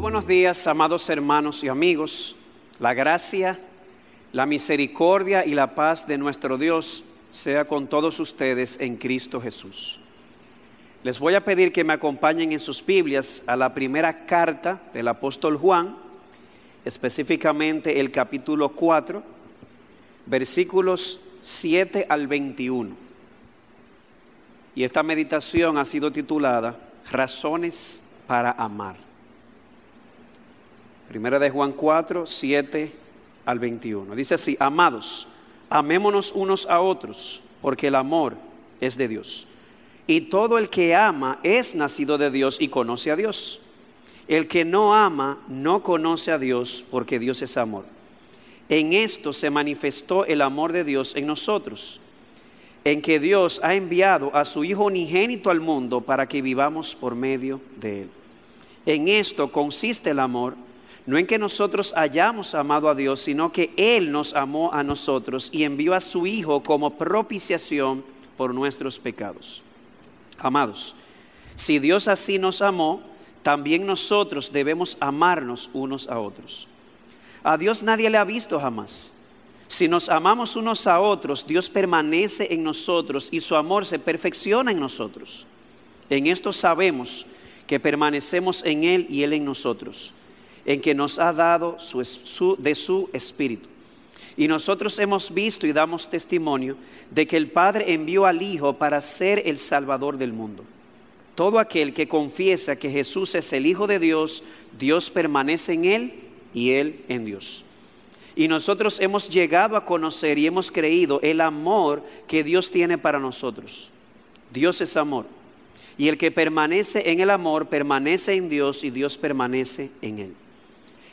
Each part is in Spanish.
Buenos días, amados hermanos y amigos. La gracia, la misericordia y la paz de nuestro Dios sea con todos ustedes en Cristo Jesús. Les voy a pedir que me acompañen en sus Biblias a la primera carta del apóstol Juan, específicamente el capítulo 4, versículos 7 al 21. Y esta meditación ha sido titulada Razones para amar. Primera de Juan 4, 7 al 21. Dice así, amados, amémonos unos a otros, porque el amor es de Dios. Y todo el que ama es nacido de Dios y conoce a Dios. El que no ama no conoce a Dios, porque Dios es amor. En esto se manifestó el amor de Dios en nosotros, en que Dios ha enviado a su Hijo unigénito al mundo para que vivamos por medio de Él. En esto consiste el amor no en que nosotros hayamos amado a Dios, sino que Él nos amó a nosotros y envió a su Hijo como propiciación por nuestros pecados. Amados, si Dios así nos amó, también nosotros debemos amarnos unos a otros. A Dios nadie le ha visto jamás. Si nos amamos unos a otros, Dios permanece en nosotros y su amor se perfecciona en nosotros. En esto sabemos que permanecemos en Él y Él en nosotros en que nos ha dado de su espíritu. Y nosotros hemos visto y damos testimonio de que el Padre envió al Hijo para ser el Salvador del mundo. Todo aquel que confiesa que Jesús es el Hijo de Dios, Dios permanece en Él y Él en Dios. Y nosotros hemos llegado a conocer y hemos creído el amor que Dios tiene para nosotros. Dios es amor. Y el que permanece en el amor permanece en Dios y Dios permanece en Él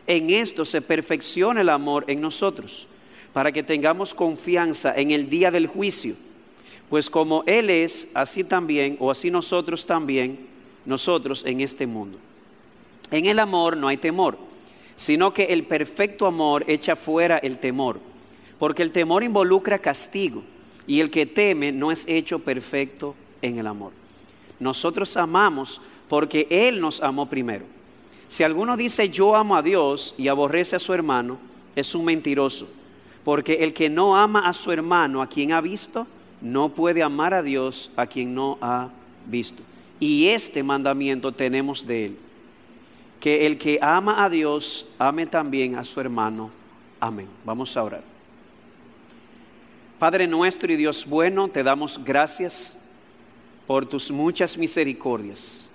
en esto se perfecciona el amor en nosotros, para que tengamos confianza en el día del juicio. Pues como Él es, así también, o así nosotros también, nosotros en este mundo. En el amor no hay temor, sino que el perfecto amor echa fuera el temor, porque el temor involucra castigo, y el que teme no es hecho perfecto en el amor. Nosotros amamos porque Él nos amó primero. Si alguno dice yo amo a Dios y aborrece a su hermano, es un mentiroso. Porque el que no ama a su hermano, a quien ha visto, no puede amar a Dios a quien no ha visto. Y este mandamiento tenemos de él. Que el que ama a Dios, ame también a su hermano. Amén. Vamos a orar. Padre nuestro y Dios bueno, te damos gracias por tus muchas misericordias.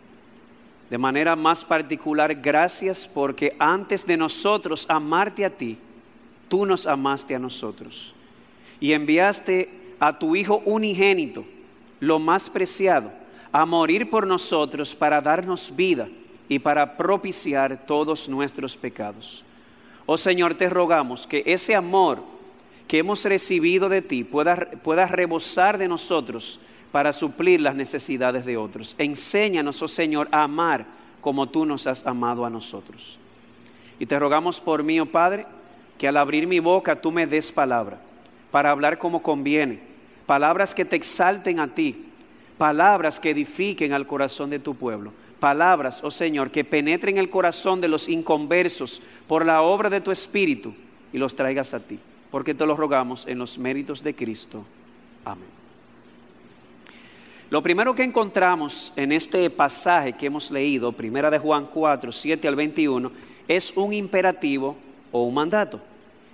De manera más particular, gracias porque antes de nosotros amarte a ti, tú nos amaste a nosotros. Y enviaste a tu Hijo unigénito, lo más preciado, a morir por nosotros para darnos vida y para propiciar todos nuestros pecados. Oh Señor, te rogamos que ese amor que hemos recibido de ti pueda, pueda rebosar de nosotros para suplir las necesidades de otros. Enséñanos, oh Señor, a amar como tú nos has amado a nosotros. Y te rogamos por mí, oh Padre, que al abrir mi boca tú me des palabra, para hablar como conviene, palabras que te exalten a ti, palabras que edifiquen al corazón de tu pueblo, palabras, oh Señor, que penetren el corazón de los inconversos por la obra de tu Espíritu y los traigas a ti, porque te lo rogamos en los méritos de Cristo. Amén. Lo primero que encontramos en este pasaje que hemos leído, primera de Juan 4, 7 al 21, es un imperativo o un mandato.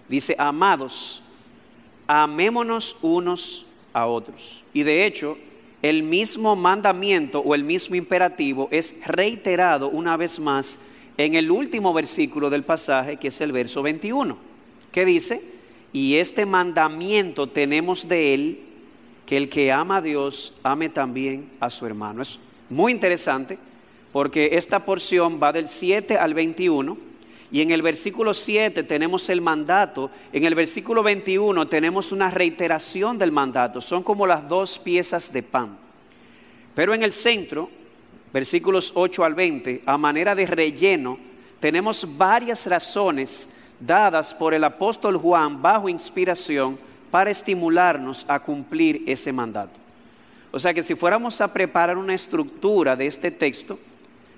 Dice, amados, amémonos unos a otros. Y de hecho, el mismo mandamiento o el mismo imperativo es reiterado una vez más en el último versículo del pasaje, que es el verso 21, que dice, y este mandamiento tenemos de él que el que ama a Dios ame también a su hermano. Es muy interesante porque esta porción va del 7 al 21 y en el versículo 7 tenemos el mandato, en el versículo 21 tenemos una reiteración del mandato, son como las dos piezas de pan. Pero en el centro, versículos 8 al 20, a manera de relleno, tenemos varias razones dadas por el apóstol Juan bajo inspiración para estimularnos a cumplir ese mandato. O sea que si fuéramos a preparar una estructura de este texto,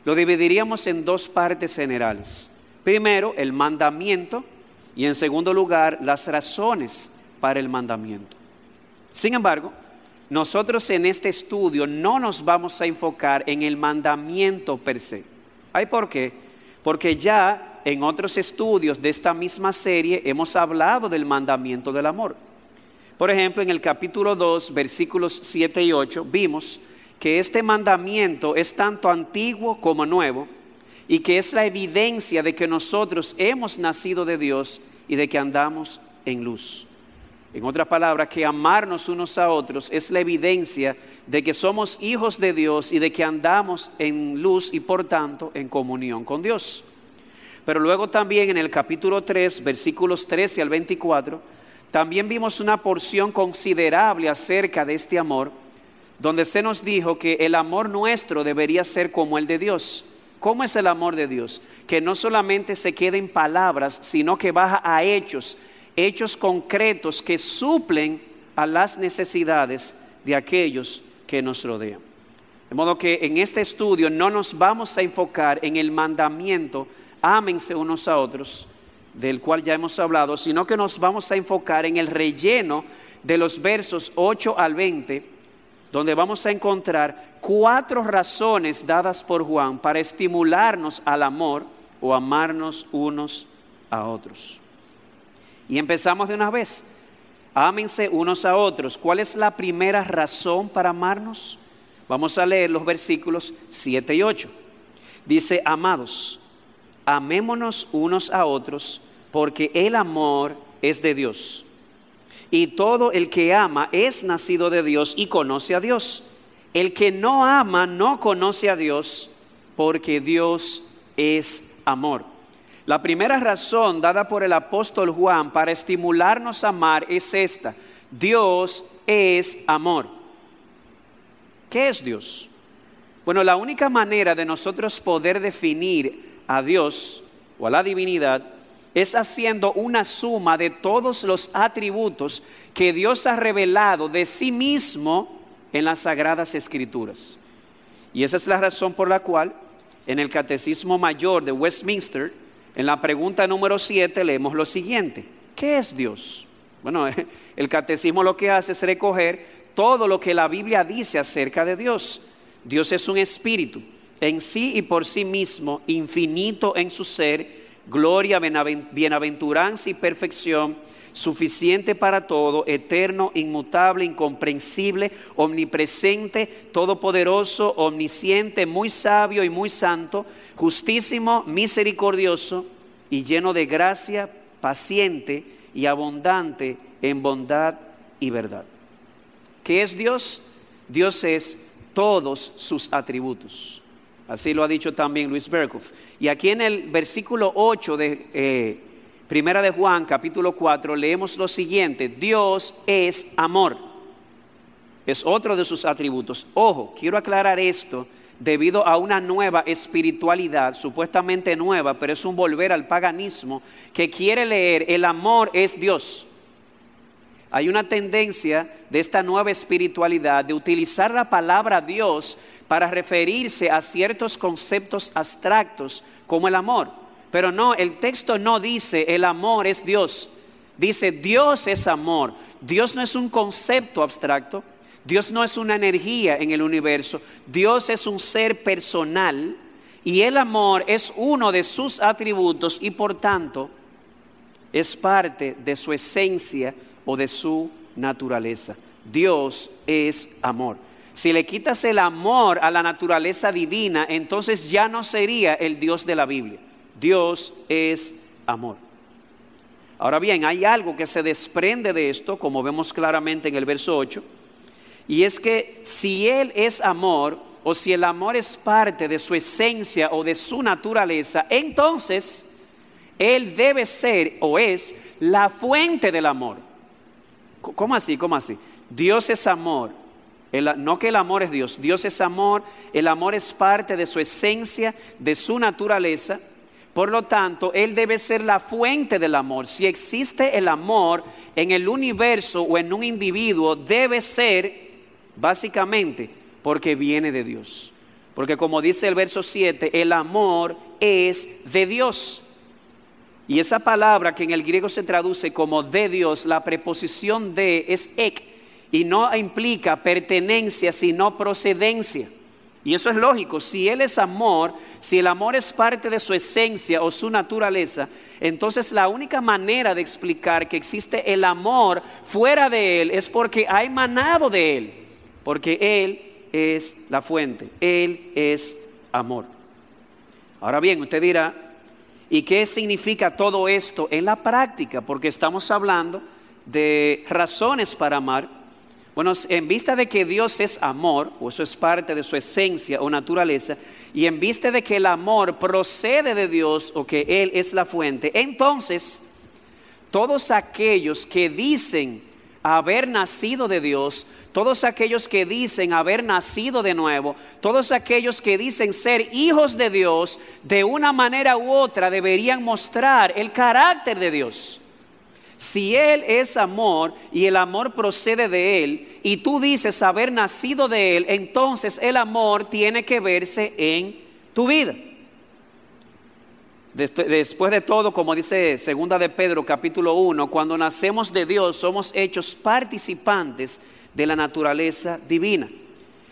lo dividiríamos en dos partes generales. Primero, el mandamiento y en segundo lugar, las razones para el mandamiento. Sin embargo, nosotros en este estudio no nos vamos a enfocar en el mandamiento per se. ¿Hay por qué? Porque ya en otros estudios de esta misma serie hemos hablado del mandamiento del amor. Por ejemplo, en el capítulo 2, versículos 7 y 8, vimos que este mandamiento es tanto antiguo como nuevo y que es la evidencia de que nosotros hemos nacido de Dios y de que andamos en luz. En otras palabras, que amarnos unos a otros es la evidencia de que somos hijos de Dios y de que andamos en luz y por tanto en comunión con Dios. Pero luego también en el capítulo 3, versículos 13 al 24, también vimos una porción considerable acerca de este amor donde se nos dijo que el amor nuestro debería ser como el de Dios. ¿Cómo es el amor de Dios? Que no solamente se quede en palabras, sino que baja a hechos, hechos concretos que suplen a las necesidades de aquellos que nos rodean. De modo que en este estudio no nos vamos a enfocar en el mandamiento, ámense unos a otros, del cual ya hemos hablado, sino que nos vamos a enfocar en el relleno de los versos 8 al 20 donde vamos a encontrar cuatro razones dadas por Juan para estimularnos al amor o amarnos unos a otros. Y empezamos de una vez. Ámense unos a otros. ¿Cuál es la primera razón para amarnos? Vamos a leer los versículos 7 y 8. Dice, amados, amémonos unos a otros porque el amor es de Dios. Y todo el que ama es nacido de Dios y conoce a Dios. El que no ama no conoce a Dios porque Dios es amor. La primera razón dada por el apóstol Juan para estimularnos a amar es esta. Dios es amor. ¿Qué es Dios? Bueno, la única manera de nosotros poder definir a Dios o a la divinidad es haciendo una suma de todos los atributos que Dios ha revelado de sí mismo en las sagradas escrituras. Y esa es la razón por la cual en el Catecismo Mayor de Westminster, en la pregunta número 7, leemos lo siguiente. ¿Qué es Dios? Bueno, el catecismo lo que hace es recoger todo lo que la Biblia dice acerca de Dios. Dios es un espíritu en sí y por sí mismo, infinito en su ser, gloria, bienaventuranza y perfección, suficiente para todo, eterno, inmutable, incomprensible, omnipresente, todopoderoso, omnisciente, muy sabio y muy santo, justísimo, misericordioso y lleno de gracia, paciente y abundante en bondad y verdad. ¿Qué es Dios? Dios es todos sus atributos. Así lo ha dicho también Luis Berkhoff. Y aquí en el versículo 8 de eh, Primera de Juan, capítulo 4, leemos lo siguiente: Dios es amor. Es otro de sus atributos. Ojo, quiero aclarar esto debido a una nueva espiritualidad, supuestamente nueva, pero es un volver al paganismo, que quiere leer el amor es Dios. Hay una tendencia de esta nueva espiritualidad de utilizar la palabra Dios para referirse a ciertos conceptos abstractos como el amor. Pero no, el texto no dice el amor es Dios. Dice Dios es amor. Dios no es un concepto abstracto. Dios no es una energía en el universo. Dios es un ser personal y el amor es uno de sus atributos y por tanto es parte de su esencia o de su naturaleza. Dios es amor. Si le quitas el amor a la naturaleza divina, entonces ya no sería el Dios de la Biblia. Dios es amor. Ahora bien, hay algo que se desprende de esto, como vemos claramente en el verso 8, y es que si Él es amor, o si el amor es parte de su esencia o de su naturaleza, entonces Él debe ser o es la fuente del amor. ¿Cómo así? ¿Cómo así? Dios es amor no que el amor es Dios, Dios es amor, el amor es parte de su esencia, de su naturaleza. Por lo tanto, Él debe ser la fuente del amor. Si existe el amor en el universo o en un individuo, debe ser básicamente porque viene de Dios. Porque como dice el verso 7, el amor es de Dios. Y esa palabra que en el griego se traduce como de Dios, la preposición de es ek y no implica pertenencia, sino procedencia. Y eso es lógico, si Él es amor, si el amor es parte de su esencia o su naturaleza, entonces la única manera de explicar que existe el amor fuera de Él es porque ha emanado de Él, porque Él es la fuente, Él es amor. Ahora bien, usted dirá, ¿Y qué significa todo esto en la práctica? Porque estamos hablando de razones para amar. Bueno, en vista de que Dios es amor, o eso es parte de su esencia o naturaleza, y en vista de que el amor procede de Dios o que Él es la fuente, entonces todos aquellos que dicen haber nacido de Dios, todos aquellos que dicen haber nacido de nuevo, todos aquellos que dicen ser hijos de Dios, de una manera u otra deberían mostrar el carácter de Dios. Si Él es amor y el amor procede de Él, y tú dices haber nacido de Él, entonces el amor tiene que verse en tu vida. Después de todo, como dice segunda de Pedro capítulo 1, cuando nacemos de Dios somos hechos participantes de la naturaleza divina.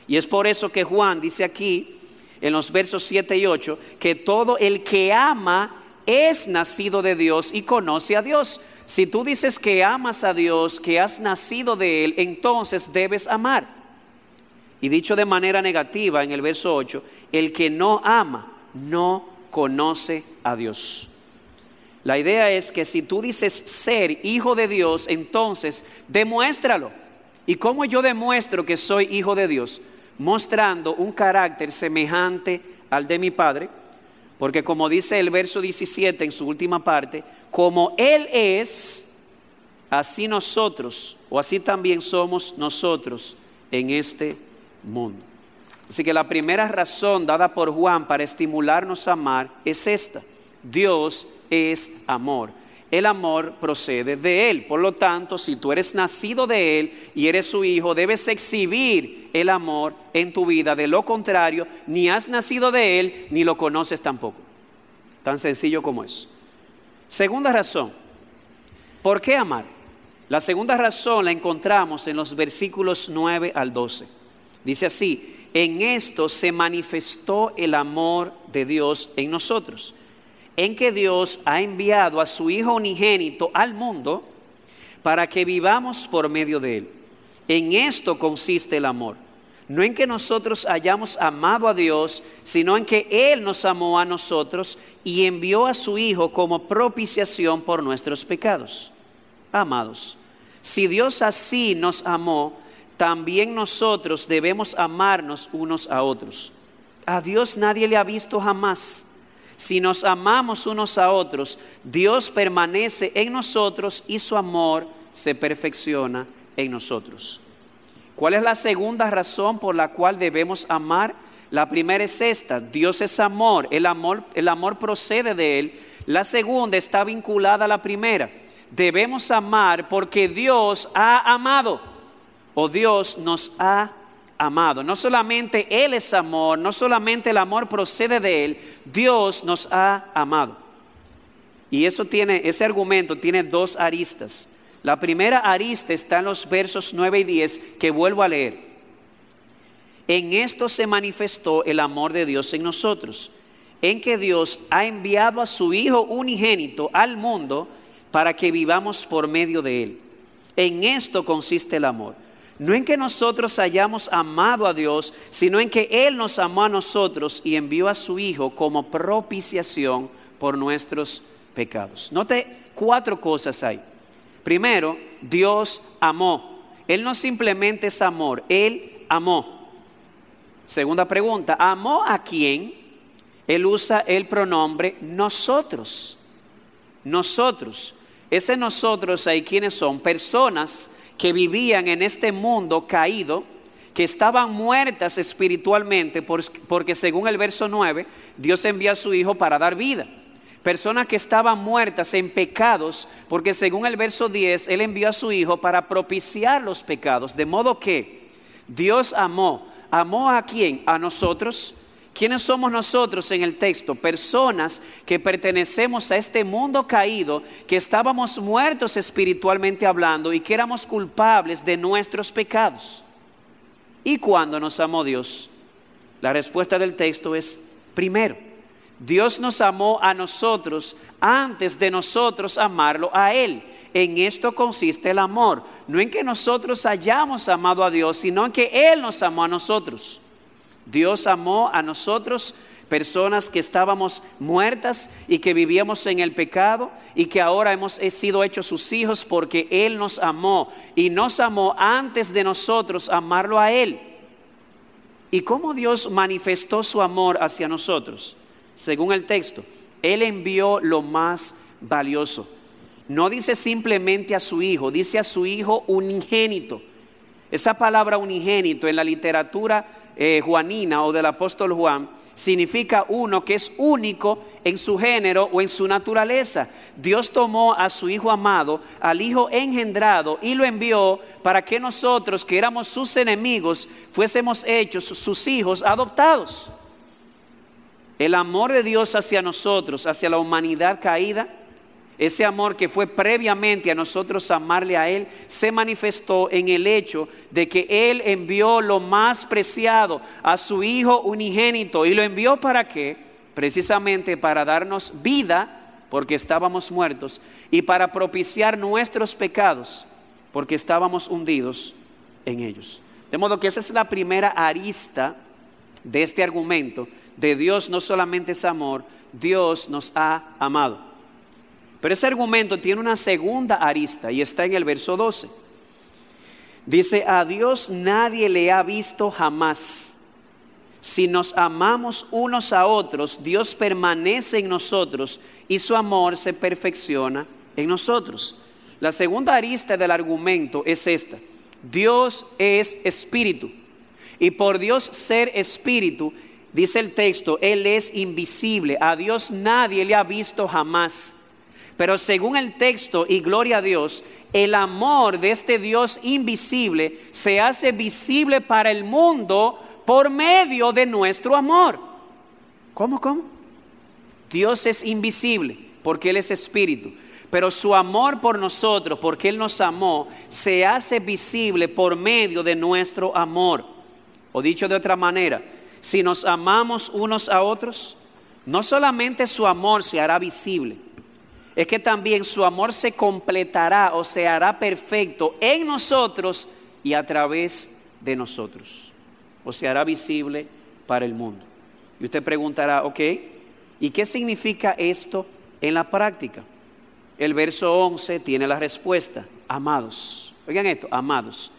Y es por eso que Juan dice aquí en los versos 7 y 8 que todo el que ama es nacido de Dios y conoce a Dios. Si tú dices que amas a Dios, que has nacido de Él, entonces debes amar. Y dicho de manera negativa en el verso 8, el que no ama no conoce a Dios. La idea es que si tú dices ser hijo de Dios, entonces demuéstralo. ¿Y cómo yo demuestro que soy hijo de Dios? Mostrando un carácter semejante al de mi Padre, porque como dice el verso 17 en su última parte, como Él es, así nosotros, o así también somos nosotros en este mundo. Así que la primera razón dada por Juan para estimularnos a amar es esta. Dios es amor. El amor procede de Él. Por lo tanto, si tú eres nacido de Él y eres su hijo, debes exhibir el amor en tu vida. De lo contrario, ni has nacido de Él ni lo conoces tampoco. Tan sencillo como eso. Segunda razón. ¿Por qué amar? La segunda razón la encontramos en los versículos 9 al 12. Dice así, en esto se manifestó el amor de Dios en nosotros, en que Dios ha enviado a su Hijo unigénito al mundo para que vivamos por medio de Él. En esto consiste el amor. No en que nosotros hayamos amado a Dios, sino en que Él nos amó a nosotros y envió a su Hijo como propiciación por nuestros pecados. Amados, si Dios así nos amó, también nosotros debemos amarnos unos a otros. A Dios nadie le ha visto jamás. Si nos amamos unos a otros, Dios permanece en nosotros y su amor se perfecciona en nosotros. ¿Cuál es la segunda razón por la cual debemos amar? La primera es esta, Dios es amor, el amor, el amor procede de Él. La segunda está vinculada a la primera. Debemos amar porque Dios ha amado o Dios nos ha amado. No solamente Él es amor, no solamente el amor procede de Él, Dios nos ha amado. Y eso tiene, ese argumento tiene dos aristas. La primera arista está en los versos 9 y 10 que vuelvo a leer. En esto se manifestó el amor de Dios en nosotros, en que Dios ha enviado a su Hijo unigénito al mundo para que vivamos por medio de Él. En esto consiste el amor no en que nosotros hayamos amado a Dios, sino en que Él nos amó a nosotros y envió a su Hijo como propiciación por nuestros pecados. Note cuatro cosas ahí. Primero, Dios amó. Él no simplemente es amor, Él amó. Segunda pregunta, ¿amó a quién? Él usa el pronombre nosotros. Nosotros. Ese nosotros ahí, ¿quiénes son? Personas que vivían en este mundo caído, que estaban muertas espiritualmente, porque según el verso 9, Dios envía a su Hijo para dar vida. Personas que estaban muertas en pecados, porque según el verso 10, Él envió a su Hijo para propiciar los pecados. De modo que Dios amó, amó a quién? A nosotros. ¿Quiénes somos nosotros en el texto? Personas que pertenecemos a este mundo caído, que estábamos muertos espiritualmente hablando y que éramos culpables de nuestros pecados. ¿Y cuándo nos amó Dios? La respuesta del texto es primero. Dios nos amó a nosotros antes de nosotros amarlo a Él. En esto consiste el amor, no en que nosotros hayamos amado a Dios, sino en que Él nos amó a nosotros. Dios amó a nosotros, personas que estábamos muertas y que vivíamos en el pecado y que ahora hemos sido hechos sus hijos porque Él nos amó y nos amó antes de nosotros amarlo a Él. ¿Y cómo Dios manifestó su amor hacia nosotros? Según el texto, Él envió lo más valioso. No dice simplemente a su hijo, dice a su hijo unigénito. Esa palabra unigénito en la literatura eh, juanina o del apóstol Juan significa uno que es único en su género o en su naturaleza. Dios tomó a su Hijo amado, al Hijo engendrado, y lo envió para que nosotros, que éramos sus enemigos, fuésemos hechos sus hijos adoptados. El amor de Dios hacia nosotros, hacia la humanidad caída, ese amor que fue previamente a nosotros amarle a Él, se manifestó en el hecho de que Él envió lo más preciado a su Hijo unigénito. ¿Y lo envió para qué? Precisamente para darnos vida, porque estábamos muertos, y para propiciar nuestros pecados, porque estábamos hundidos en ellos. De modo que esa es la primera arista de este argumento de Dios no solamente es amor, Dios nos ha amado. Pero ese argumento tiene una segunda arista y está en el verso 12. Dice, a Dios nadie le ha visto jamás. Si nos amamos unos a otros, Dios permanece en nosotros y su amor se perfecciona en nosotros. La segunda arista del argumento es esta. Dios es espíritu. Y por Dios ser espíritu, dice el texto, Él es invisible. A Dios nadie le ha visto jamás. Pero según el texto, y gloria a Dios, el amor de este Dios invisible se hace visible para el mundo por medio de nuestro amor. ¿Cómo, cómo? Dios es invisible porque Él es espíritu. Pero su amor por nosotros, porque Él nos amó, se hace visible por medio de nuestro amor. O dicho de otra manera, si nos amamos unos a otros, no solamente su amor se hará visible, es que también su amor se completará o se hará perfecto en nosotros y a través de nosotros. O se hará visible para el mundo. Y usted preguntará, ok, ¿y qué significa esto en la práctica? El verso 11 tiene la respuesta, amados. Oigan esto, amados.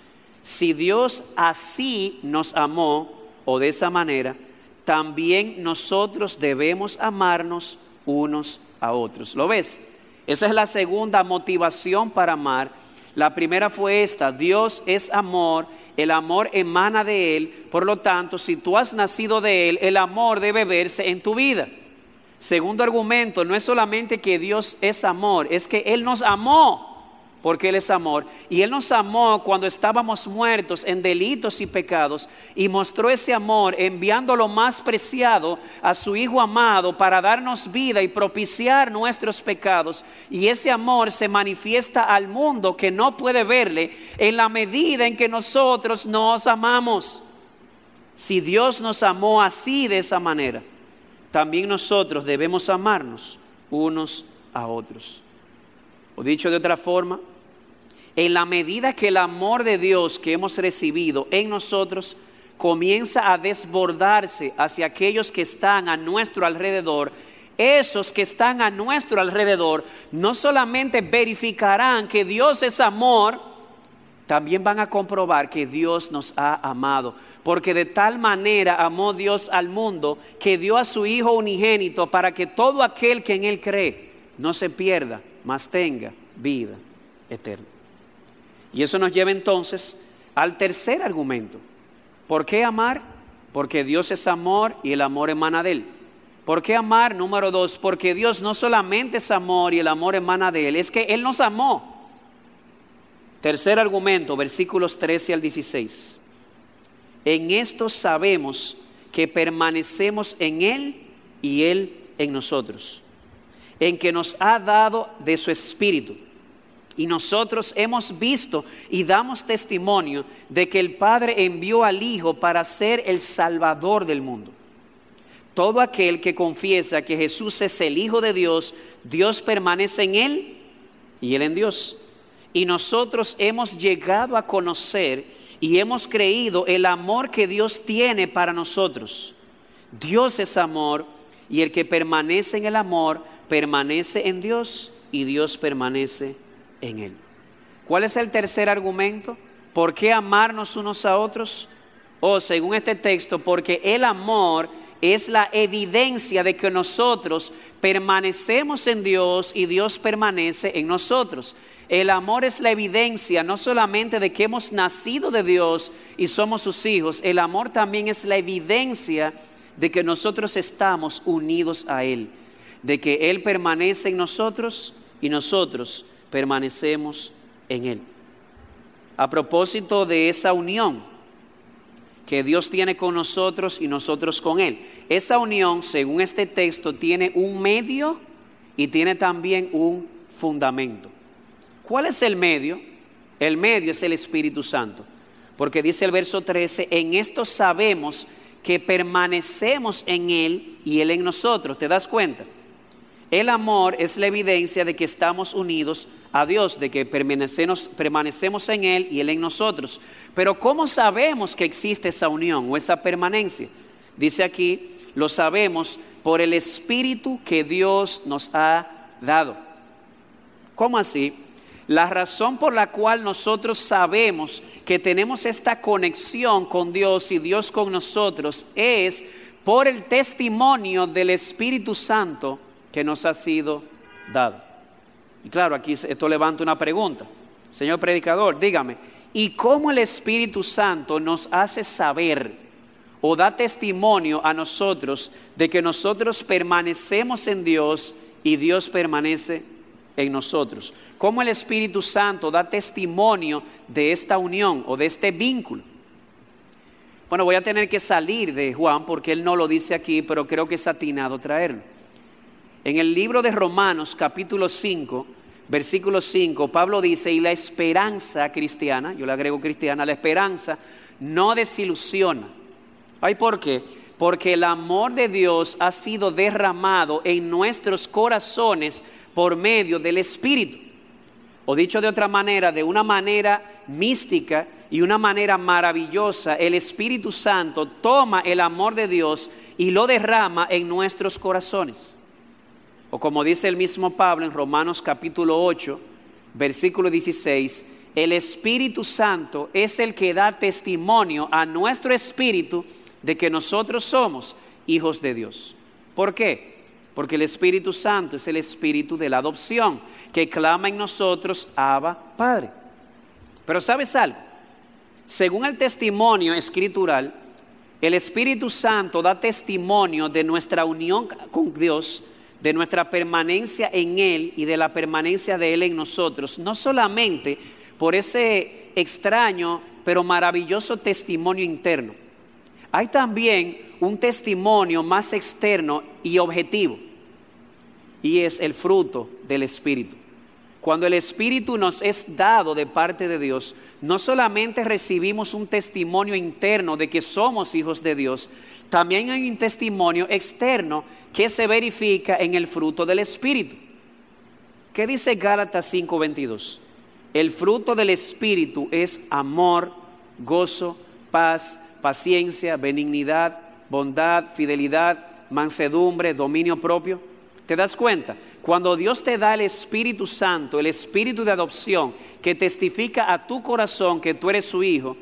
Si Dios así nos amó o de esa manera, también nosotros debemos amarnos unos a otros. ¿Lo ves? Esa es la segunda motivación para amar. La primera fue esta, Dios es amor, el amor emana de Él, por lo tanto, si tú has nacido de Él, el amor debe verse en tu vida. Segundo argumento, no es solamente que Dios es amor, es que Él nos amó porque Él es amor. Y Él nos amó cuando estábamos muertos en delitos y pecados y mostró ese amor enviando lo más preciado a su Hijo amado para darnos vida y propiciar nuestros pecados. Y ese amor se manifiesta al mundo que no puede verle en la medida en que nosotros nos amamos. Si Dios nos amó así de esa manera, también nosotros debemos amarnos unos a otros. O dicho de otra forma, en la medida que el amor de Dios que hemos recibido en nosotros comienza a desbordarse hacia aquellos que están a nuestro alrededor, esos que están a nuestro alrededor no solamente verificarán que Dios es amor, también van a comprobar que Dios nos ha amado. Porque de tal manera amó Dios al mundo que dio a su Hijo unigénito para que todo aquel que en Él cree no se pierda, mas tenga vida eterna. Y eso nos lleva entonces al tercer argumento. ¿Por qué amar? Porque Dios es amor y el amor emana de Él. ¿Por qué amar? Número dos, porque Dios no solamente es amor y el amor emana de Él, es que Él nos amó. Tercer argumento, versículos 13 al 16. En esto sabemos que permanecemos en Él y Él en nosotros, en que nos ha dado de su Espíritu. Y nosotros hemos visto y damos testimonio de que el Padre envió al Hijo para ser el Salvador del mundo. Todo aquel que confiesa que Jesús es el Hijo de Dios, Dios permanece en Él y Él en Dios. Y nosotros hemos llegado a conocer y hemos creído el amor que Dios tiene para nosotros. Dios es amor y el que permanece en el amor permanece en Dios y Dios permanece en él. ¿Cuál es el tercer argumento? ¿Por qué amarnos unos a otros? O oh, según este texto, porque el amor es la evidencia de que nosotros permanecemos en Dios y Dios permanece en nosotros. El amor es la evidencia no solamente de que hemos nacido de Dios y somos sus hijos, el amor también es la evidencia de que nosotros estamos unidos a Él, de que Él permanece en nosotros y nosotros permanecemos en Él. A propósito de esa unión que Dios tiene con nosotros y nosotros con Él, esa unión, según este texto, tiene un medio y tiene también un fundamento. ¿Cuál es el medio? El medio es el Espíritu Santo, porque dice el verso 13, en esto sabemos que permanecemos en Él y Él en nosotros. ¿Te das cuenta? El amor es la evidencia de que estamos unidos a Dios, de que permanecemos, en Él y Él en nosotros. Pero ¿cómo sabemos que existe esa unión o esa permanencia? Dice aquí, lo sabemos por el Espíritu que Dios nos ha dado. ¿Cómo así? La razón por la cual nosotros sabemos que tenemos esta conexión con Dios y Dios con nosotros es por el testimonio del Espíritu Santo que nos ha sido dado. Y claro, aquí esto levanta una pregunta. Señor predicador, dígame, ¿y cómo el Espíritu Santo nos hace saber o da testimonio a nosotros de que nosotros permanecemos en Dios y Dios permanece en nosotros? ¿Cómo el Espíritu Santo da testimonio de esta unión o de este vínculo? Bueno, voy a tener que salir de Juan porque él no lo dice aquí, pero creo que es atinado traerlo. En el libro de Romanos capítulo 5, versículo 5, Pablo dice, y la esperanza cristiana, yo le agrego cristiana, la esperanza no desilusiona. ¿Ay por qué? Porque el amor de Dios ha sido derramado en nuestros corazones por medio del Espíritu. O dicho de otra manera, de una manera mística y una manera maravillosa, el Espíritu Santo toma el amor de Dios y lo derrama en nuestros corazones. O como dice el mismo Pablo en Romanos capítulo 8, versículo 16, el Espíritu Santo es el que da testimonio a nuestro espíritu de que nosotros somos hijos de Dios. ¿Por qué? Porque el Espíritu Santo es el espíritu de la adopción que clama en nosotros, Abba, Padre. Pero ¿sabes algo? Según el testimonio escritural, el Espíritu Santo da testimonio de nuestra unión con Dios de nuestra permanencia en Él y de la permanencia de Él en nosotros, no solamente por ese extraño pero maravilloso testimonio interno, hay también un testimonio más externo y objetivo, y es el fruto del Espíritu. Cuando el Espíritu nos es dado de parte de Dios, no solamente recibimos un testimonio interno de que somos hijos de Dios, también hay un testimonio externo que se verifica en el fruto del Espíritu. ¿Qué dice Gálatas 5:22? El fruto del Espíritu es amor, gozo, paz, paciencia, benignidad, bondad, fidelidad, mansedumbre, dominio propio. ¿Te das cuenta? Cuando Dios te da el Espíritu Santo, el Espíritu de adopción, que testifica a tu corazón que tú eres su hijo,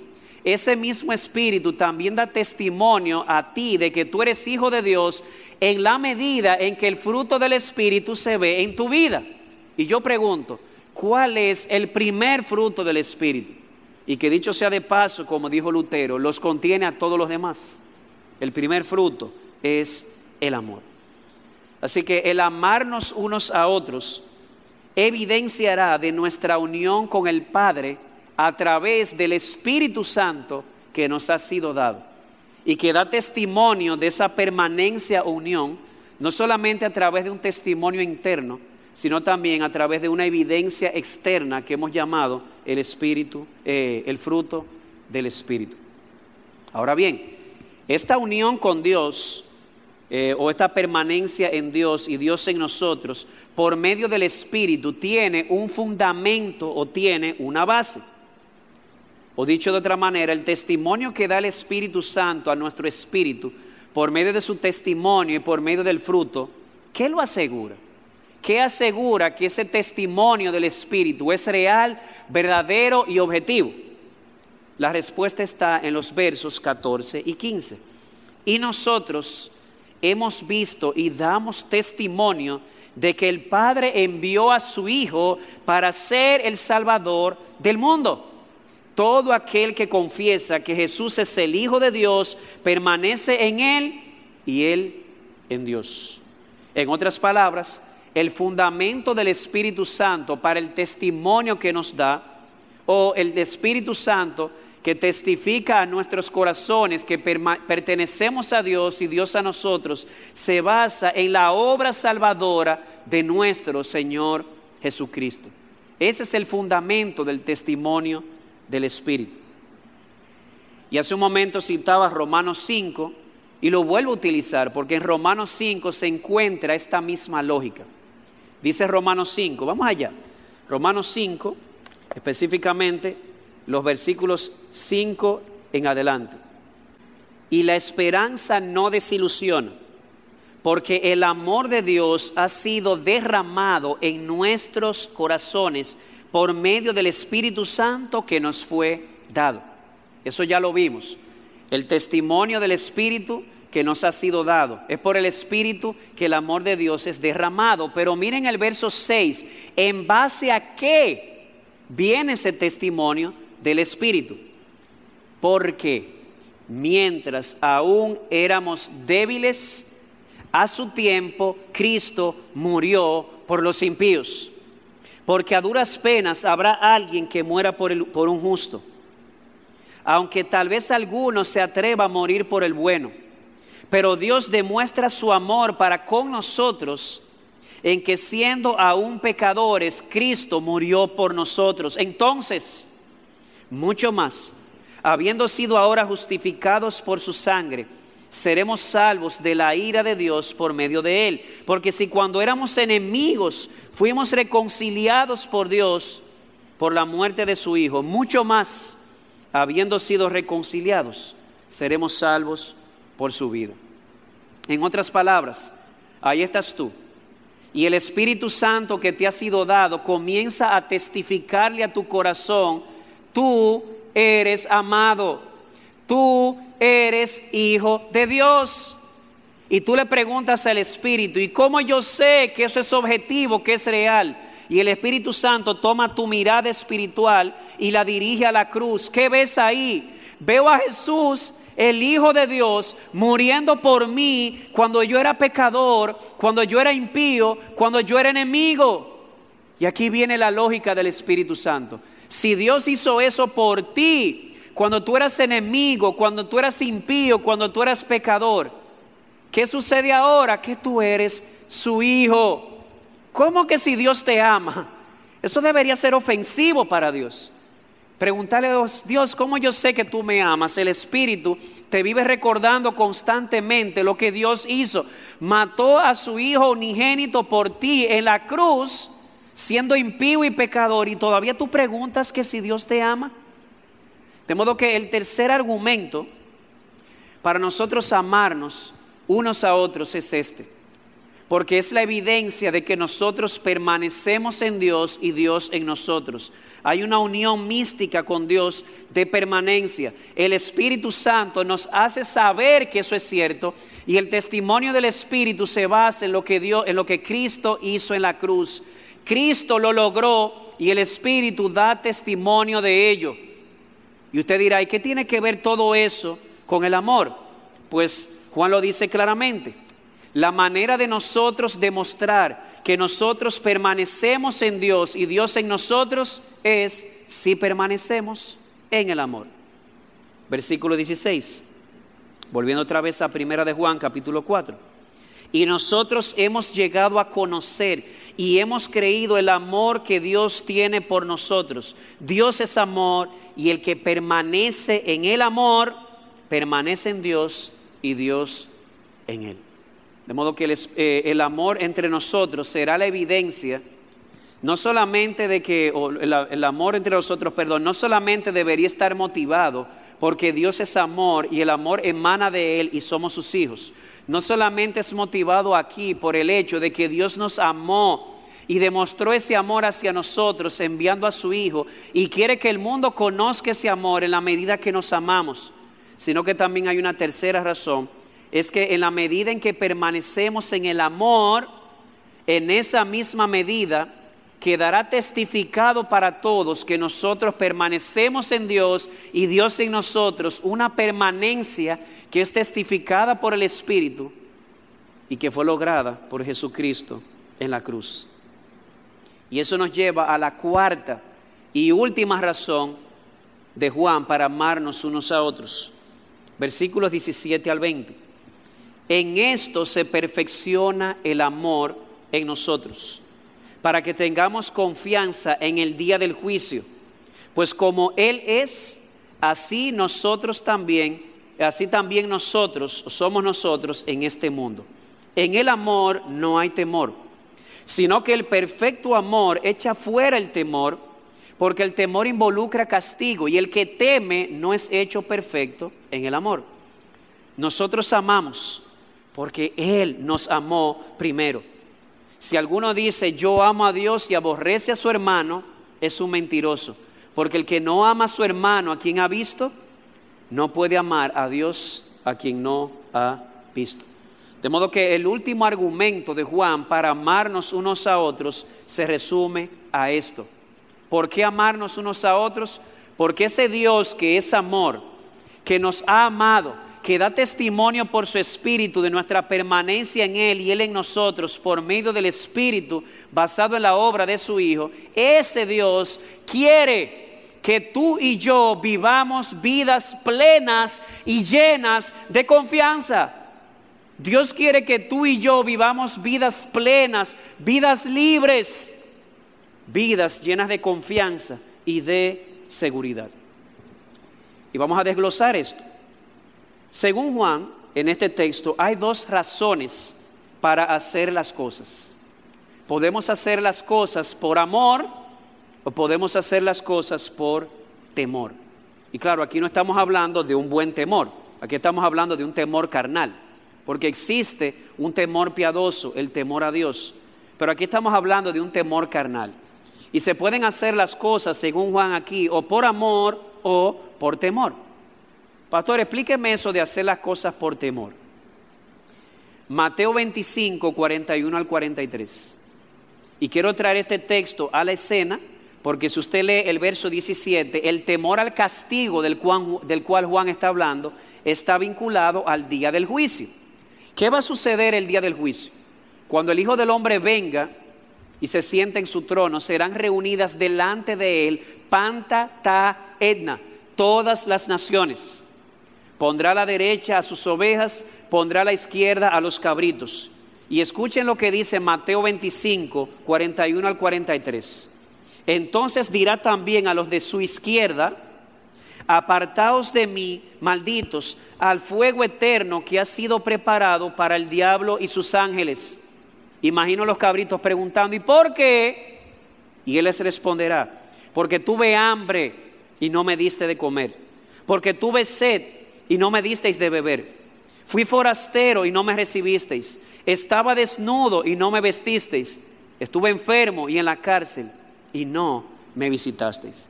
ese mismo Espíritu también da testimonio a ti de que tú eres hijo de Dios en la medida en que el fruto del Espíritu se ve en tu vida. Y yo pregunto, ¿cuál es el primer fruto del Espíritu? Y que dicho sea de paso, como dijo Lutero, los contiene a todos los demás. El primer fruto es el amor. Así que el amarnos unos a otros evidenciará de nuestra unión con el Padre a través del Espíritu Santo que nos ha sido dado. y que da testimonio de esa permanencia o unión, no solamente a través de un testimonio interno, sino también a través de una evidencia externa que hemos llamado el espíritu, eh, el fruto del espíritu. Ahora bien, esta unión con Dios eh, o esta permanencia en Dios y Dios en nosotros por medio del espíritu tiene un fundamento o tiene una base. O dicho de otra manera, el testimonio que da el Espíritu Santo a nuestro espíritu por medio de su testimonio y por medio del fruto, ¿qué lo asegura? ¿Qué asegura que ese testimonio del Espíritu es real, verdadero y objetivo? La respuesta está en los versos 14 y 15. Y nosotros hemos visto y damos testimonio de que el Padre envió a su Hijo para ser el Salvador del mundo. Todo aquel que confiesa que Jesús es el Hijo de Dios permanece en Él y Él en Dios. En otras palabras, el fundamento del Espíritu Santo para el testimonio que nos da, o el Espíritu Santo que testifica a nuestros corazones que pertenecemos a Dios y Dios a nosotros, se basa en la obra salvadora de nuestro Señor Jesucristo. Ese es el fundamento del testimonio del Espíritu. Y hace un momento citaba Romanos 5 y lo vuelvo a utilizar porque en Romanos 5 se encuentra esta misma lógica. Dice Romanos 5, vamos allá. Romanos 5, específicamente los versículos 5 en adelante. Y la esperanza no desilusiona, porque el amor de Dios ha sido derramado en nuestros corazones por medio del Espíritu Santo que nos fue dado. Eso ya lo vimos. El testimonio del Espíritu que nos ha sido dado. Es por el Espíritu que el amor de Dios es derramado. Pero miren el verso 6, ¿en base a qué viene ese testimonio del Espíritu? Porque mientras aún éramos débiles, a su tiempo Cristo murió por los impíos porque a duras penas habrá alguien que muera por, por un justo, aunque tal vez alguno se atreva a morir por el bueno. Pero Dios demuestra su amor para con nosotros en que siendo aún pecadores, Cristo murió por nosotros. Entonces, mucho más, habiendo sido ahora justificados por su sangre, seremos salvos de la ira de Dios por medio de él. Porque si cuando éramos enemigos fuimos reconciliados por Dios por la muerte de su Hijo, mucho más, habiendo sido reconciliados, seremos salvos por su vida. En otras palabras, ahí estás tú. Y el Espíritu Santo que te ha sido dado comienza a testificarle a tu corazón, tú eres amado, tú eres hijo de Dios. Y tú le preguntas al Espíritu, ¿y cómo yo sé que eso es objetivo, que es real? Y el Espíritu Santo toma tu mirada espiritual y la dirige a la cruz. ¿Qué ves ahí? Veo a Jesús, el Hijo de Dios, muriendo por mí cuando yo era pecador, cuando yo era impío, cuando yo era enemigo. Y aquí viene la lógica del Espíritu Santo. Si Dios hizo eso por ti, cuando tú eras enemigo, cuando tú eras impío, cuando tú eras pecador. ¿Qué sucede ahora? Que tú eres su hijo. ¿Cómo que si Dios te ama? Eso debería ser ofensivo para Dios. Preguntarle a Dios, Dios, ¿cómo yo sé que tú me amas? El Espíritu te vive recordando constantemente lo que Dios hizo. Mató a su Hijo unigénito por ti en la cruz, siendo impío y pecador, y todavía tú preguntas que si Dios te ama. De modo que el tercer argumento para nosotros amarnos unos a otros es este, porque es la evidencia de que nosotros permanecemos en Dios y Dios en nosotros. Hay una unión mística con Dios de permanencia. El Espíritu Santo nos hace saber que eso es cierto y el testimonio del Espíritu se basa en lo que Dios, en lo que Cristo hizo en la cruz. Cristo lo logró y el Espíritu da testimonio de ello. Y usted dirá, ¿y qué tiene que ver todo eso con el amor? Pues Juan lo dice claramente. La manera de nosotros demostrar que nosotros permanecemos en Dios y Dios en nosotros es si permanecemos en el amor. Versículo 16. Volviendo otra vez a Primera de Juan, capítulo 4. Y nosotros hemos llegado a conocer y hemos creído el amor que Dios tiene por nosotros. Dios es amor y el que permanece en el amor, permanece en Dios y Dios en él. De modo que el, eh, el amor entre nosotros será la evidencia no solamente de que el, el, amor entre nosotros, perdón, no solamente debería estar motivado porque Dios es amor y el amor emana de Él y somos sus hijos. No solamente es motivado aquí por el hecho de que Dios nos amó y demostró ese amor hacia nosotros enviando a su Hijo y quiere que el mundo conozca ese amor en la medida que nos amamos, sino que también hay una tercera razón, es que en la medida en que permanecemos en el amor, en esa misma medida, quedará testificado para todos que nosotros permanecemos en Dios y Dios en nosotros, una permanencia que es testificada por el Espíritu y que fue lograda por Jesucristo en la cruz. Y eso nos lleva a la cuarta y última razón de Juan para amarnos unos a otros. Versículos 17 al 20. En esto se perfecciona el amor en nosotros para que tengamos confianza en el día del juicio. Pues como Él es, así nosotros también, así también nosotros somos nosotros en este mundo. En el amor no hay temor, sino que el perfecto amor echa fuera el temor, porque el temor involucra castigo y el que teme no es hecho perfecto en el amor. Nosotros amamos porque Él nos amó primero. Si alguno dice yo amo a Dios y aborrece a su hermano, es un mentiroso. Porque el que no ama a su hermano, a quien ha visto, no puede amar a Dios a quien no ha visto. De modo que el último argumento de Juan para amarnos unos a otros se resume a esto. ¿Por qué amarnos unos a otros? Porque ese Dios que es amor, que nos ha amado, que da testimonio por su Espíritu de nuestra permanencia en Él y Él en nosotros por medio del Espíritu basado en la obra de su Hijo, ese Dios quiere que tú y yo vivamos vidas plenas y llenas de confianza. Dios quiere que tú y yo vivamos vidas plenas, vidas libres, vidas llenas de confianza y de seguridad. Y vamos a desglosar esto. Según Juan, en este texto hay dos razones para hacer las cosas. Podemos hacer las cosas por amor o podemos hacer las cosas por temor. Y claro, aquí no estamos hablando de un buen temor, aquí estamos hablando de un temor carnal, porque existe un temor piadoso, el temor a Dios, pero aquí estamos hablando de un temor carnal. Y se pueden hacer las cosas, según Juan aquí, o por amor o por temor. Pastor, explíqueme eso de hacer las cosas por temor. Mateo 25, 41 al 43. Y quiero traer este texto a la escena, porque si usted lee el verso 17, el temor al castigo del cual, del cual Juan está hablando está vinculado al día del juicio. ¿Qué va a suceder el día del juicio? Cuando el Hijo del Hombre venga y se siente en su trono, serán reunidas delante de él panta, ta, etna, todas las naciones Pondrá a la derecha a sus ovejas, pondrá a la izquierda a los cabritos. Y escuchen lo que dice Mateo 25, 41 al 43. Entonces dirá también a los de su izquierda, apartaos de mí, malditos, al fuego eterno que ha sido preparado para el diablo y sus ángeles. Imagino los cabritos preguntando, ¿y por qué? Y él les responderá, porque tuve hambre y no me diste de comer, porque tuve sed y no me disteis de beber. Fui forastero y no me recibisteis. Estaba desnudo y no me vestisteis. Estuve enfermo y en la cárcel y no me visitasteis.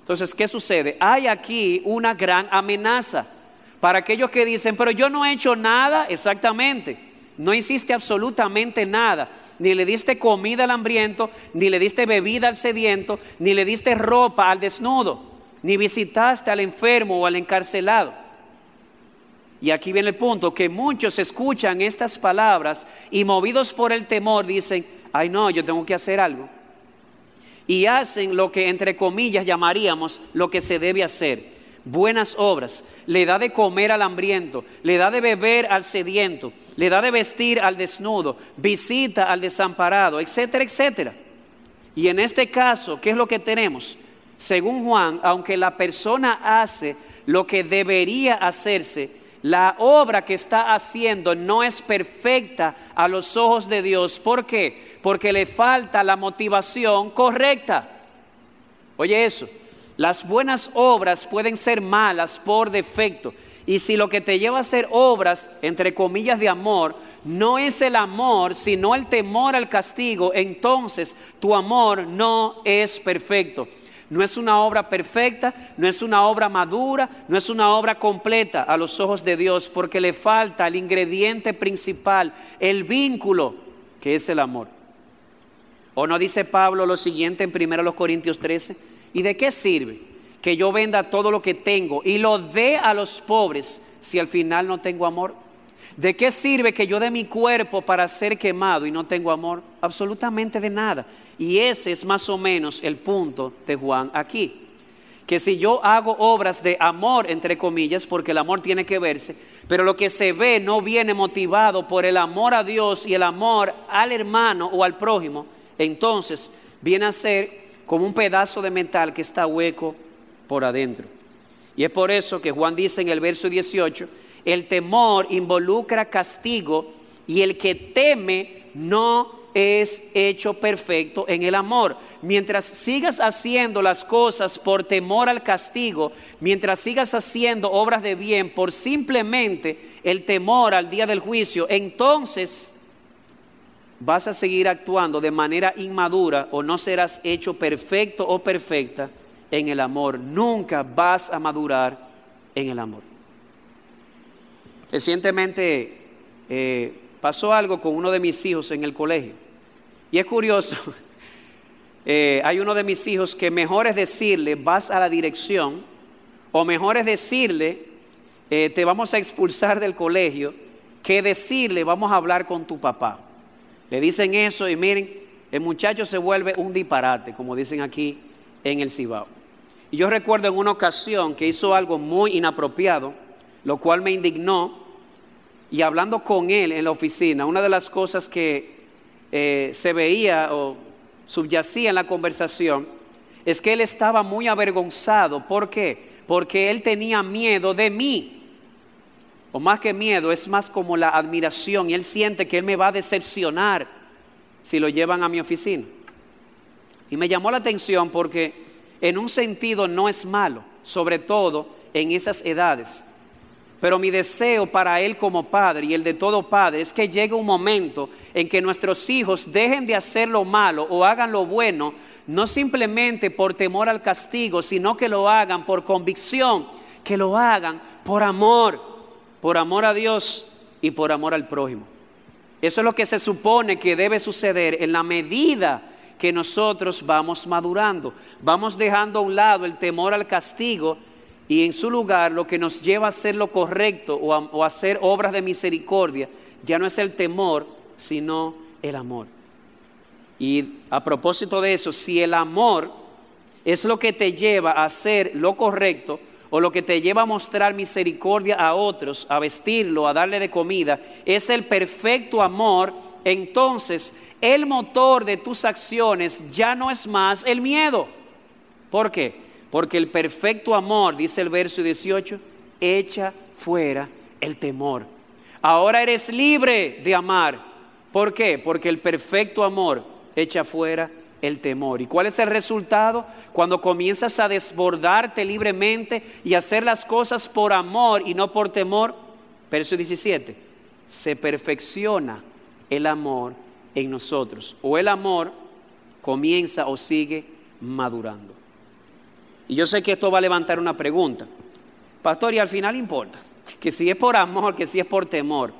Entonces, ¿qué sucede? Hay aquí una gran amenaza para aquellos que dicen, pero yo no he hecho nada exactamente. No hiciste absolutamente nada. Ni le diste comida al hambriento, ni le diste bebida al sediento, ni le diste ropa al desnudo, ni visitaste al enfermo o al encarcelado. Y aquí viene el punto, que muchos escuchan estas palabras y movidos por el temor dicen, ay no, yo tengo que hacer algo. Y hacen lo que entre comillas llamaríamos lo que se debe hacer. buenas obras, le da de comer al hambriento, le da de beber al sediento, le da de vestir al desnudo, visita al desamparado, etcétera, etcétera. Y en este caso, ¿qué es lo que tenemos? Según Juan, aunque la persona hace lo que debería hacerse, la obra que está haciendo no es perfecta a los ojos de Dios. ¿Por qué? Porque le falta la motivación correcta. Oye eso, las buenas obras pueden ser malas por defecto. Y si lo que te lleva a hacer obras, entre comillas, de amor, no es el amor, sino el temor al castigo, entonces tu amor no es perfecto. No es una obra perfecta, no es una obra madura, no es una obra completa a los ojos de Dios, porque le falta el ingrediente principal, el vínculo, que es el amor. ¿O no dice Pablo lo siguiente en 1 Corintios 13? ¿Y de qué sirve que yo venda todo lo que tengo y lo dé a los pobres si al final no tengo amor? ¿De qué sirve que yo dé mi cuerpo para ser quemado y no tengo amor? Absolutamente de nada. Y ese es más o menos el punto de Juan aquí. Que si yo hago obras de amor, entre comillas, porque el amor tiene que verse, pero lo que se ve no viene motivado por el amor a Dios y el amor al hermano o al prójimo, entonces viene a ser como un pedazo de metal que está hueco por adentro. Y es por eso que Juan dice en el verso 18, el temor involucra castigo y el que teme no es hecho perfecto en el amor. Mientras sigas haciendo las cosas por temor al castigo, mientras sigas haciendo obras de bien por simplemente el temor al día del juicio, entonces vas a seguir actuando de manera inmadura o no serás hecho perfecto o perfecta en el amor. Nunca vas a madurar en el amor. Recientemente eh, pasó algo con uno de mis hijos en el colegio. Y es curioso, eh, hay uno de mis hijos que mejor es decirle, vas a la dirección, o mejor es decirle, eh, te vamos a expulsar del colegio, que decirle, vamos a hablar con tu papá. Le dicen eso y miren, el muchacho se vuelve un disparate, como dicen aquí en el Cibao. Y yo recuerdo en una ocasión que hizo algo muy inapropiado, lo cual me indignó, y hablando con él en la oficina, una de las cosas que eh, se veía o subyacía en la conversación es que él estaba muy avergonzado. ¿Por qué? Porque él tenía miedo de mí. O más que miedo, es más como la admiración. Y él siente que él me va a decepcionar si lo llevan a mi oficina. Y me llamó la atención porque en un sentido no es malo, sobre todo en esas edades. Pero mi deseo para Él como Padre y el de todo Padre es que llegue un momento en que nuestros hijos dejen de hacer lo malo o hagan lo bueno, no simplemente por temor al castigo, sino que lo hagan por convicción, que lo hagan por amor, por amor a Dios y por amor al prójimo. Eso es lo que se supone que debe suceder en la medida que nosotros vamos madurando, vamos dejando a un lado el temor al castigo y en su lugar lo que nos lleva a hacer lo correcto o a, hacer obras de misericordia ya no es el temor, sino el amor. Y a propósito de eso, si el amor es lo que te lleva a hacer lo correcto o lo que te lleva a mostrar misericordia a otros, a vestirlo, a darle de comida, es el perfecto amor, entonces el motor de tus acciones ya no es más el miedo. ¿Por qué? Porque el perfecto amor, dice el verso 18, echa fuera el temor. Ahora eres libre de amar. ¿Por qué? Porque el perfecto amor echa fuera el temor. ¿Y cuál es el resultado? Cuando comienzas a desbordarte libremente y hacer las cosas por amor y no por temor. Verso 17. Se perfecciona el amor en nosotros. O el amor comienza o sigue madurando. Y yo sé que esto va a levantar una pregunta. Pastor, y al final importa, que si es por amor, que si es por temor.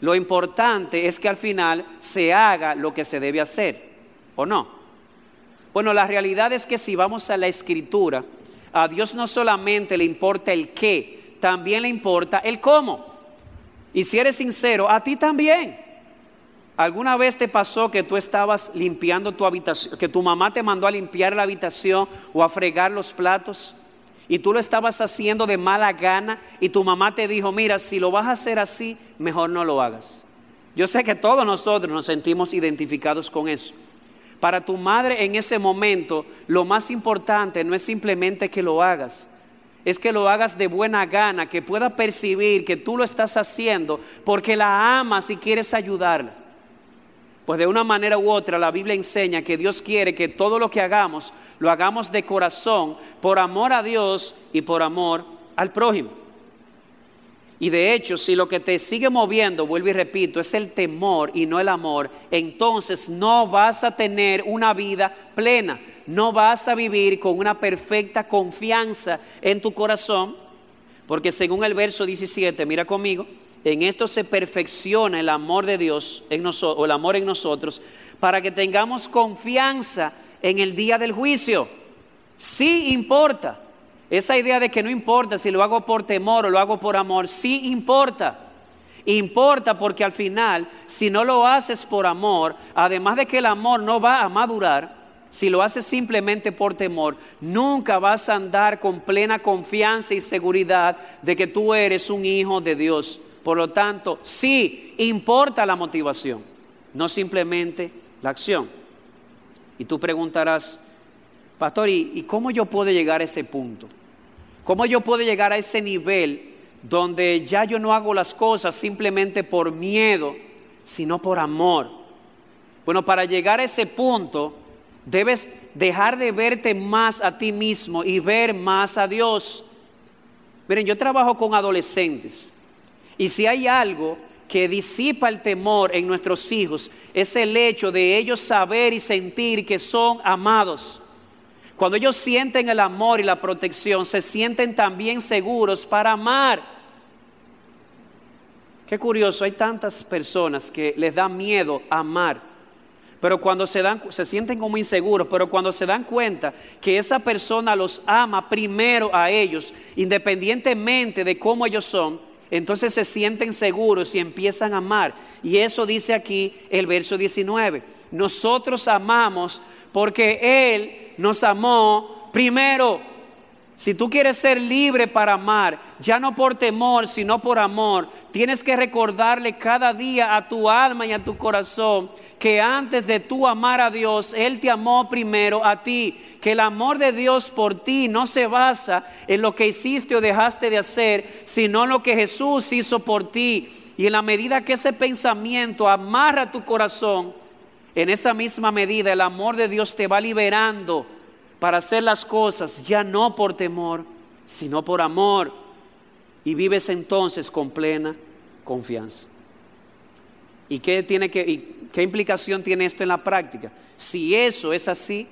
Lo importante es que al final se haga lo que se debe hacer, ¿o no? Bueno, la realidad es que si vamos a la escritura, a Dios no solamente le importa el qué, también le importa el cómo. Y si eres sincero, a ti también. ¿Alguna vez te pasó que tú estabas limpiando tu habitación, que tu mamá te mandó a limpiar la habitación o a fregar los platos? y tú lo estabas haciendo de mala gana y tu mamá te dijo, mira, si lo vas a hacer así, mejor no lo hagas. Yo sé que todos nosotros nos sentimos identificados con eso. Para tu madre en ese momento, lo más importante no es simplemente que lo hagas, es que lo hagas de buena gana, que pueda percibir que tú lo estás haciendo porque la amas y quieres ayudarla. Pues de una manera u otra la Biblia enseña que Dios quiere que todo lo que hagamos lo hagamos de corazón, por amor a Dios y por amor al prójimo. Y de hecho, si lo que te sigue moviendo, vuelvo y repito, es el temor y no el amor, entonces no vas a tener una vida plena, no vas a vivir con una perfecta confianza en tu corazón, porque según el verso 17, mira conmigo, en esto se perfecciona el amor de Dios en nosotros, o el amor en nosotros, para que tengamos confianza en el día del juicio. Sí importa. Esa idea de que no importa si lo hago por temor o lo hago por amor, sí importa. Importa porque al final, si no lo haces por amor, además de que el amor no va a madurar, si lo haces simplemente por temor, nunca vas a andar con plena confianza y seguridad de que tú eres un hijo de Dios. Por lo tanto, sí importa la motivación, no simplemente la acción. Y tú preguntarás, pastor, ¿y, cómo yo puedo llegar a ese punto? ¿Cómo yo puedo llegar a ese nivel donde ya yo no hago las cosas simplemente por miedo, sino por amor? Bueno, para llegar a ese punto, debes dejar de verte más a ti mismo y ver más a Dios. Miren, yo trabajo con adolescentes y si hay algo que disipa el temor en nuestros hijos, es el hecho de ellos saber y sentir que son amados. Cuando ellos sienten el amor y la protección, se sienten también seguros para amar. Qué curioso, hay tantas personas que les da miedo amar, pero cuando se dan se sienten como inseguros, pero cuando se dan cuenta que esa persona los ama primero a ellos, independientemente de cómo ellos son, entonces se sienten seguros y empiezan a amar. Y eso dice aquí el verso 19. Nosotros amamos porque Él nos amó primero. Si tú quieres ser libre para amar, ya no por temor, sino por amor, tienes que recordarle cada día a tu alma y a tu corazón que antes de tú amar a Dios, Él te amó primero a ti. Que el amor de Dios por ti no se basa en lo que hiciste o dejaste de hacer, sino en lo que Jesús hizo por ti. Y en la medida que ese pensamiento amarra tu corazón, en esa misma medida el amor de Dios te va liberando para hacer las cosas ya no por temor, sino por amor. Y vives entonces con plena confianza. ¿Y qué, tiene que, qué implicación tiene esto en la práctica? Si eso es así,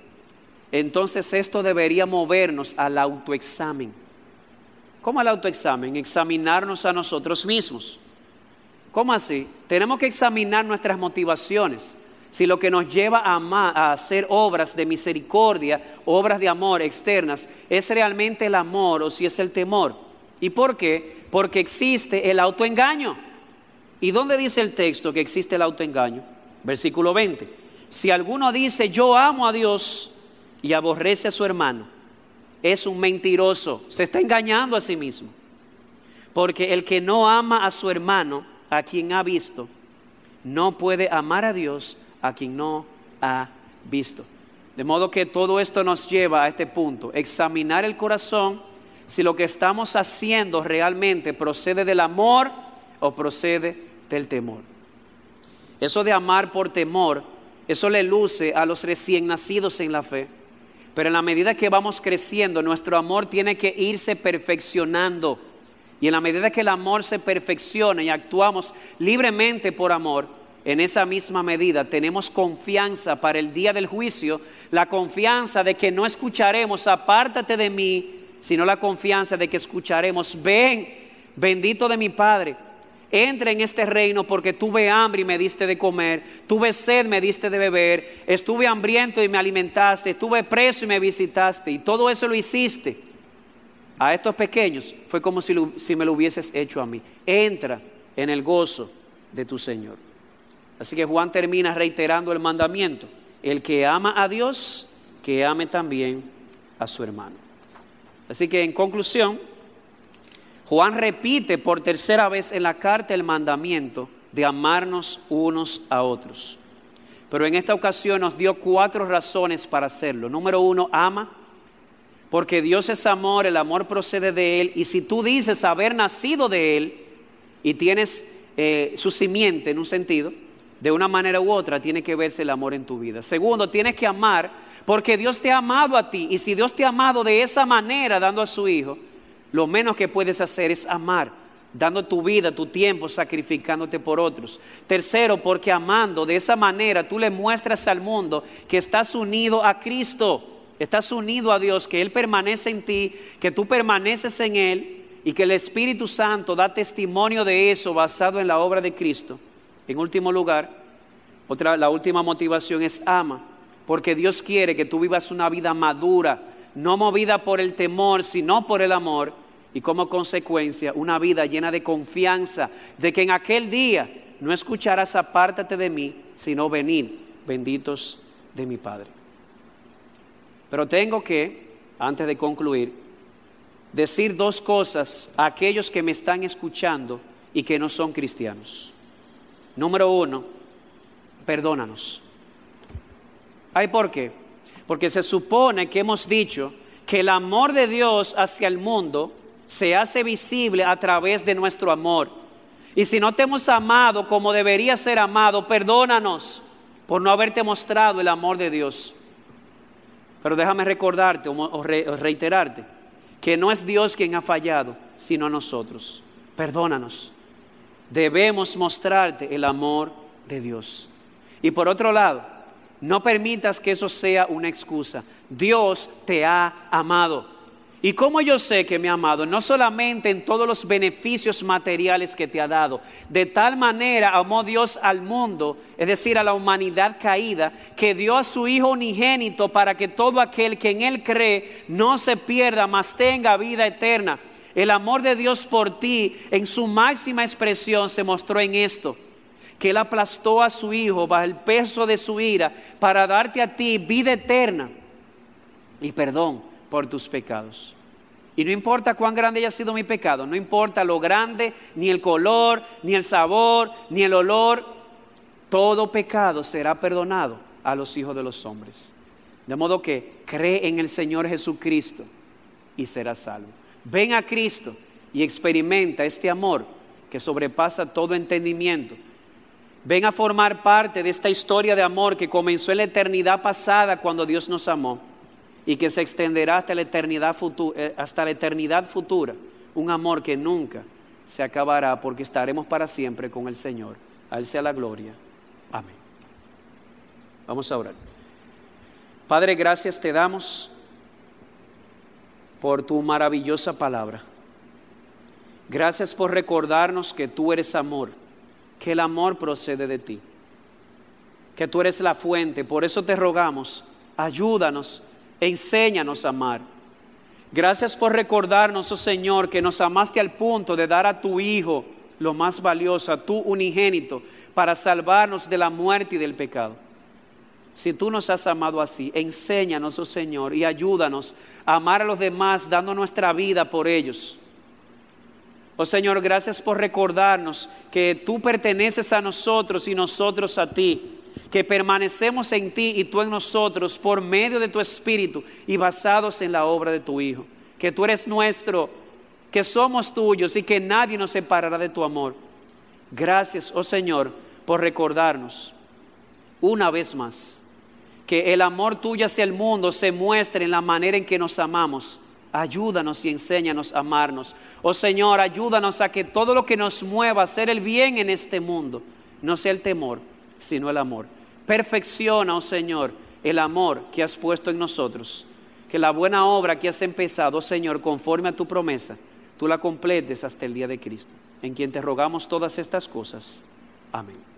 entonces esto debería movernos al autoexamen. ¿Cómo al autoexamen? Examinarnos a nosotros mismos. ¿Cómo así? Tenemos que examinar nuestras motivaciones si lo que nos lleva a, a, hacer obras de misericordia, obras de amor externas, es realmente el amor o si es el temor. ¿Y por qué? Porque existe el autoengaño. ¿Y dónde dice el texto que existe el autoengaño? Versículo 20. Si alguno dice yo amo a Dios y aborrece a su hermano, es un mentiroso, se está engañando a sí mismo. Porque el que no ama a su hermano, a quien ha visto, no puede amar a Dios a quien no ha visto. De modo que todo esto nos lleva a este punto, examinar el corazón si lo que estamos haciendo realmente procede del amor o procede del temor. Eso de amar por temor, eso le luce a los recién nacidos en la fe. Pero en la medida que vamos creciendo, nuestro amor tiene que irse perfeccionando. Y en la medida que el amor se perfecciona y actuamos libremente por amor, en esa misma medida tenemos confianza para el día del juicio, la confianza de que no escucharemos, apártate de mí, sino la confianza de que escucharemos, ven, bendito de mi Padre, entra en este reino porque tuve hambre y me diste de comer, tuve sed, me diste de beber, estuve hambriento y me alimentaste, estuve preso y me visitaste, y todo eso lo hiciste. A estos pequeños fue como si, si me lo hubieses hecho a mí. Entra en el gozo de tu Señor. Así que Juan termina reiterando el mandamiento. El que ama a Dios, que ame también a su hermano. Así que en conclusión, Juan repite por tercera vez en la carta el mandamiento de amarnos unos a otros. Pero en esta ocasión nos dio cuatro razones para hacerlo. Número uno, ama, porque Dios es amor, el amor procede de Él, y si tú dices haber nacido de Él y tienes eh, su simiente en un sentido, de una manera u otra tiene que verse el amor en tu vida. Segundo, tienes que amar porque Dios te ha amado a ti, y si Dios te ha amado de esa manera, dando a su Hijo, lo menos que puedes hacer es amar dando tu vida, tu tiempo, sacrificándote por otros. Tercero, porque amando de esa manera tú le muestras al mundo que estás unido a Cristo, estás unido a Dios, que Él permanece en ti, que tú permaneces en Él y que el Espíritu Santo da testimonio de eso basado en la obra de Cristo. En último lugar, otra, la última motivación es ama, porque Dios quiere que tú vivas una vida madura, no movida por el temor, sino por el amor y como consecuencia una vida llena de confianza de que en aquel día no escucharás apártate de mí, sino venid, benditos de mi Padre. Pero tengo que, antes de concluir, decir dos cosas a aquellos que me están escuchando y que no son cristianos. Número uno, perdónanos. ¿Hay por qué? Porque se supone que hemos dicho que el amor de Dios hacia el mundo se hace visible a través de nuestro amor. Y si no te hemos amado como debería ser amado, perdónanos por no haberte mostrado el amor de Dios. Pero déjame recordarte o reiterarte que no es Dios quien ha fallado, sino nosotros. Perdónanos. Debemos mostrarte el amor de Dios. Y por otro lado, no permitas que eso sea una excusa. Dios te ha amado. ¿Y cómo yo sé que me ha amado? No solamente en todos los beneficios materiales que te ha dado. De tal manera amó Dios al mundo, es decir, a la humanidad caída, que dio a su Hijo unigénito para que todo aquel que en Él cree no se pierda, mas tenga vida eterna. El amor de Dios por ti en su máxima expresión se mostró en esto que Él aplastó a su Hijo bajo el peso de su ira para darte a ti vida eterna y perdón por tus pecados. Y no importa cuán grande haya sido mi pecado, no importa lo grande, ni el color, ni el sabor, ni el olor, todo pecado será perdonado a los hijos de los hombres. De modo que cree en el Señor Jesucristo y serás salvo. Ven a Cristo y experimenta este amor que sobrepasa todo entendimiento. Ven a formar parte de esta historia de amor que comenzó en la eternidad pasada cuando Dios nos amó y que se extenderá hasta la eternidad, futura, eh, hasta la eternidad futura. Un amor que nunca se acabará porque estaremos para siempre con el Señor. A sea la gloria. Amén. Vamos a orar. Padre, gracias te damos por tu maravillosa palabra. Gracias por recordarnos que tú eres amor, que el amor procede de ti, que tú eres la fuente. Por eso te rogamos, ayúdanos enséñanos a amar. Gracias por recordarnos, oh Señor, que nos amaste al punto de dar a tu Hijo lo más valioso, a tu unigénito, para salvarnos de la muerte y del pecado. Si tú nos has amado así, enséñanos, oh Señor, y ayúdanos a amar a los demás dando nuestra vida por ellos. Oh Señor, gracias por recordarnos que tú perteneces a nosotros y nosotros a ti que permanecemos en ti y tú en nosotros por medio de tu Espíritu y basados en la obra de tu Hijo. Que tú eres nuestro, que somos tuyos y que nadie nos separará de tu amor. Gracias, oh Señor, por recordarnos una vez más que el amor tuyo hacia el mundo se muestre en la manera en que nos amamos. Ayúdanos y enséñanos a amarnos. Oh Señor, ayúdanos a que todo lo que nos mueva a hacer el bien en este mundo no sea el temor, sino el amor. Perfecciona, oh Señor, el amor que has puesto en nosotros. Que la buena obra que has empezado, oh Señor, conforme a tu promesa, tú la completes hasta el día de Cristo, en quien te rogamos todas estas cosas. Amén.